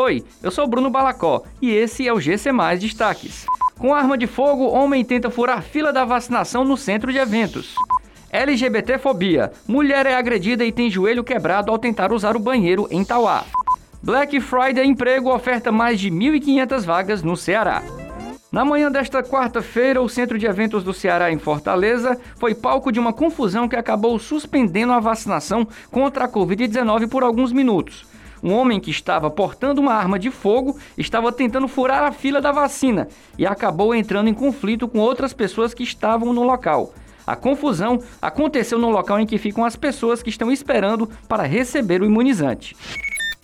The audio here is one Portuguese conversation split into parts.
Oi, eu sou Bruno Balacó e esse é o GC Mais Destaques. Com arma de fogo, homem tenta furar fila da vacinação no centro de eventos. LGBTfobia. Mulher é agredida e tem joelho quebrado ao tentar usar o banheiro em Tauá. Black Friday Emprego oferta mais de 1.500 vagas no Ceará. Na manhã desta quarta-feira, o Centro de Eventos do Ceará em Fortaleza foi palco de uma confusão que acabou suspendendo a vacinação contra a Covid-19 por alguns minutos. Um homem que estava portando uma arma de fogo estava tentando furar a fila da vacina e acabou entrando em conflito com outras pessoas que estavam no local. A confusão aconteceu no local em que ficam as pessoas que estão esperando para receber o imunizante.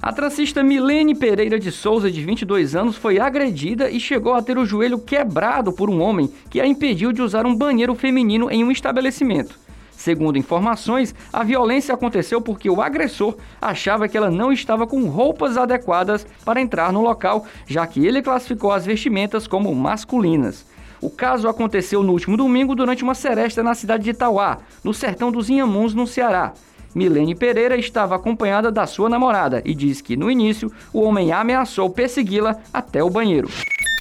A transista Milene Pereira de Souza, de 22 anos, foi agredida e chegou a ter o joelho quebrado por um homem que a impediu de usar um banheiro feminino em um estabelecimento. Segundo informações, a violência aconteceu porque o agressor achava que ela não estava com roupas adequadas para entrar no local, já que ele classificou as vestimentas como masculinas. O caso aconteceu no último domingo durante uma seresta na cidade de Itauá, no sertão dos Inhamuns, no Ceará. Milene Pereira estava acompanhada da sua namorada e diz que, no início, o homem ameaçou persegui-la até o banheiro.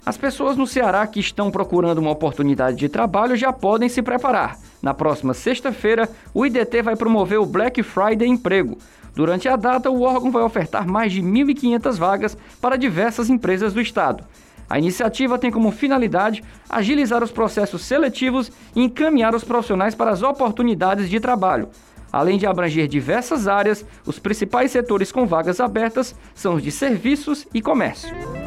As pessoas no Ceará que estão procurando uma oportunidade de trabalho já podem se preparar. Na próxima sexta-feira, o IDT vai promover o Black Friday Emprego. Durante a data, o órgão vai ofertar mais de 1.500 vagas para diversas empresas do estado. A iniciativa tem como finalidade agilizar os processos seletivos e encaminhar os profissionais para as oportunidades de trabalho. Além de abranger diversas áreas, os principais setores com vagas abertas são os de serviços e comércio.